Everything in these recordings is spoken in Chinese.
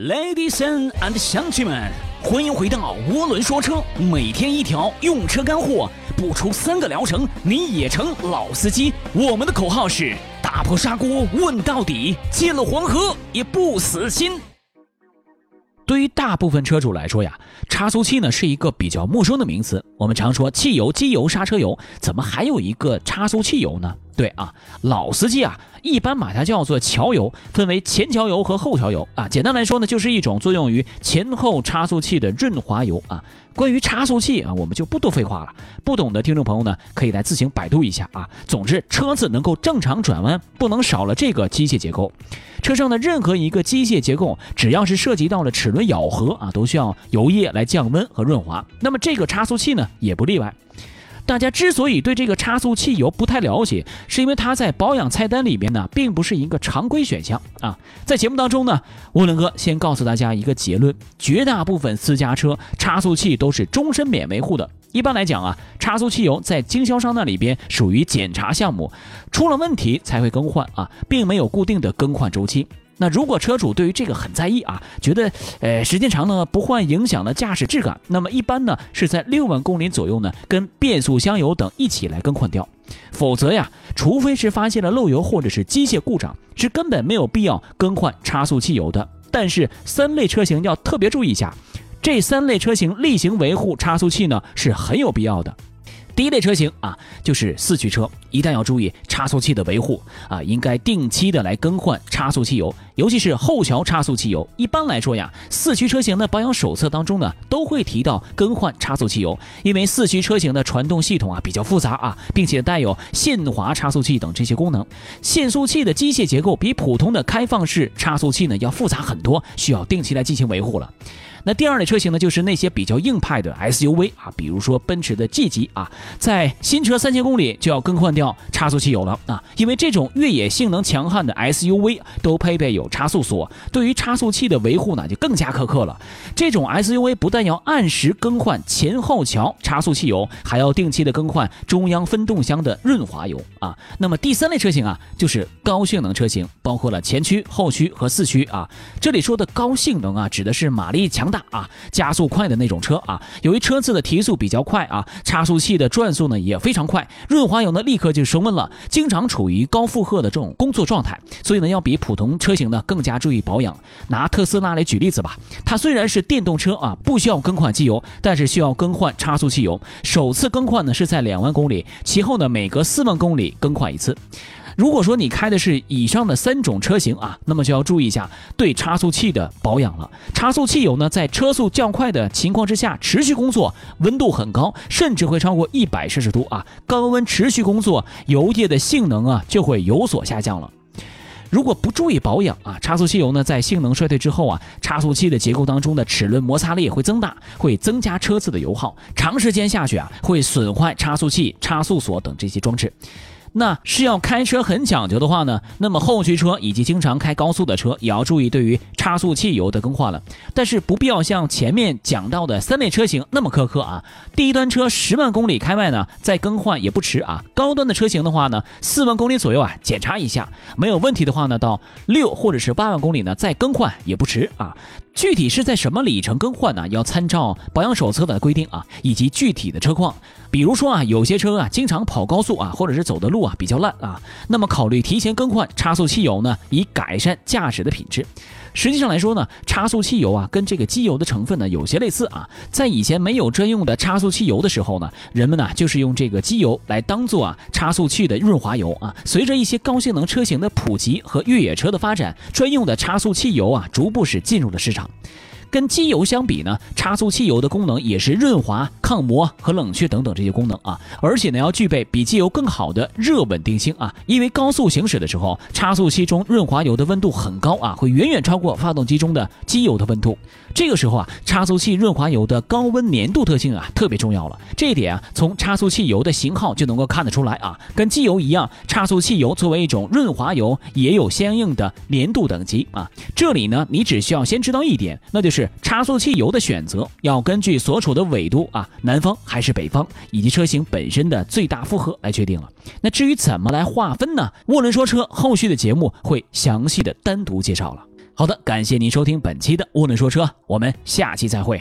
Ladies and 乡亲们，欢迎回到涡轮说车，每天一条用车干货，不出三个疗程你也成老司机。我们的口号是打破砂锅问到底，进了黄河也不死心。对于大部分车主来说呀，差速器呢是一个比较陌生的名词。我们常说汽油、机油、刹车油，怎么还有一个差速汽油呢？对啊，老司机啊，一般把它叫做桥油，分为前桥油和后桥油啊。简单来说呢，就是一种作用于前后差速器的润滑油啊。关于差速器啊，我们就不多废话了。不懂的听众朋友呢，可以来自行百度一下啊。总之，车子能够正常转弯，不能少了这个机械结构。车上的任何一个机械结构，只要是涉及到了齿轮咬合啊，都需要油液来降温和润滑。那么这个差速器呢，也不例外。大家之所以对这个差速汽油不太了解，是因为它在保养菜单里面呢，并不是一个常规选项啊。在节目当中呢，涡轮哥先告诉大家一个结论：绝大部分私家车差速器都是终身免维护的。一般来讲啊，差速汽油在经销商那里边属于检查项目，出了问题才会更换啊，并没有固定的更换周期。那如果车主对于这个很在意啊，觉得呃时间长呢不换影响了驾驶质感，那么一般呢是在六万公里左右呢跟变速箱油等一起来更换掉，否则呀，除非是发现了漏油或者是机械故障，是根本没有必要更换差速器油的。但是三类车型要特别注意一下，这三类车型例行维护差速器呢是很有必要的。第一类车型啊，就是四驱车，一旦要注意差速器的维护啊，应该定期的来更换差速汽油，尤其是后桥差速汽油。一般来说呀，四驱车型的保养手册当中呢，都会提到更换差速汽油，因为四驱车型的传动系统啊比较复杂啊，并且带有限滑差速器等这些功能，限速器的机械结构比普通的开放式差速器呢要复杂很多，需要定期来进行维护了。那第二类车型呢，就是那些比较硬派的 SUV 啊，比如说奔驰的 G 级啊，在新车三千公里就要更换掉差速器油了啊，因为这种越野性能强悍的 SUV 都配备有差速锁，对于差速器的维护呢就更加苛刻了。这种 SUV 不但要按时更换前后桥差速器油，还要定期的更换中央分动箱的润滑油啊。那么第三类车型啊，就是高性能车型，包括了前驱、后驱和四驱啊。这里说的高性能啊，指的是马力强。大啊，加速快的那种车啊，由于车子的提速比较快啊，差速器的转速呢也非常快，润滑油呢立刻就升温了，经常处于高负荷的这种工作状态，所以呢要比普通车型呢更加注意保养。拿特斯拉来举例子吧，它虽然是电动车啊，不需要更换机油，但是需要更换差速汽油，首次更换呢是在两万公里，其后呢每隔四万公里更换一次。如果说你开的是以上的三种车型啊，那么就要注意一下对差速器的保养了。差速汽油呢，在车速较快的情况之下持续工作，温度很高，甚至会超过一百摄氏度啊。高温持续工作，油液的性能啊就会有所下降了。如果不注意保养啊，差速汽油呢在性能衰退之后啊，差速器的结构当中的齿轮摩擦力会增大，会增加车子的油耗，长时间下去啊，会损坏差速器、差速锁等这些装置。那是要开车很讲究的话呢，那么后驱车以及经常开高速的车也要注意对于差速汽油的更换了。但是不必要像前面讲到的三类车型那么苛刻啊。低端车十万公里开外呢再更换也不迟啊。高端的车型的话呢，四万公里左右啊检查一下，没有问题的话呢，到六或者是八万公里呢再更换也不迟啊。具体是在什么里程更换呢？要参照保养手册的规定啊，以及具体的车况。比如说啊，有些车啊经常跑高速啊，或者是走的路啊比较烂啊，那么考虑提前更换差速汽油呢，以改善驾驶的品质。实际上来说呢，差速汽油啊，跟这个机油的成分呢有些类似啊。在以前没有专用的差速汽油的时候呢，人们呢就是用这个机油来当做啊差速器的润滑油啊。随着一些高性能车型的普及和越野车的发展，专用的差速汽油啊逐步是进入了市场。跟机油相比呢，差速汽油的功能也是润滑、抗磨和冷却等等这些功能啊，而且呢要具备比机油更好的热稳定性啊，因为高速行驶的时候，差速器中润滑油的温度很高啊，会远远超过发动机中的机油的温度。这个时候啊，差速器润滑油的高温粘度特性啊特别重要了。这一点啊，从差速器油的型号就能够看得出来啊。跟机油一样，差速器油作为一种润滑油，也有相应的粘度等级啊。这里呢，你只需要先知道一点，那就是差速器油的选择要根据所处的纬度啊，南方还是北方，以及车型本身的最大负荷来决定了。那至于怎么来划分呢？涡轮说车后续的节目会详细的单独介绍了。好的，感谢您收听本期的涡轮说车，我们下期再会。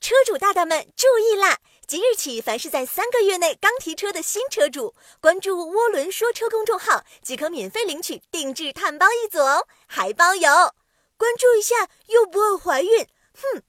车主大大们注意啦！即日起，凡是在三个月内刚提车的新车主，关注“涡轮说车”公众号即可免费领取定制碳包一组哦，还包邮。关注一下又不会怀孕，哼。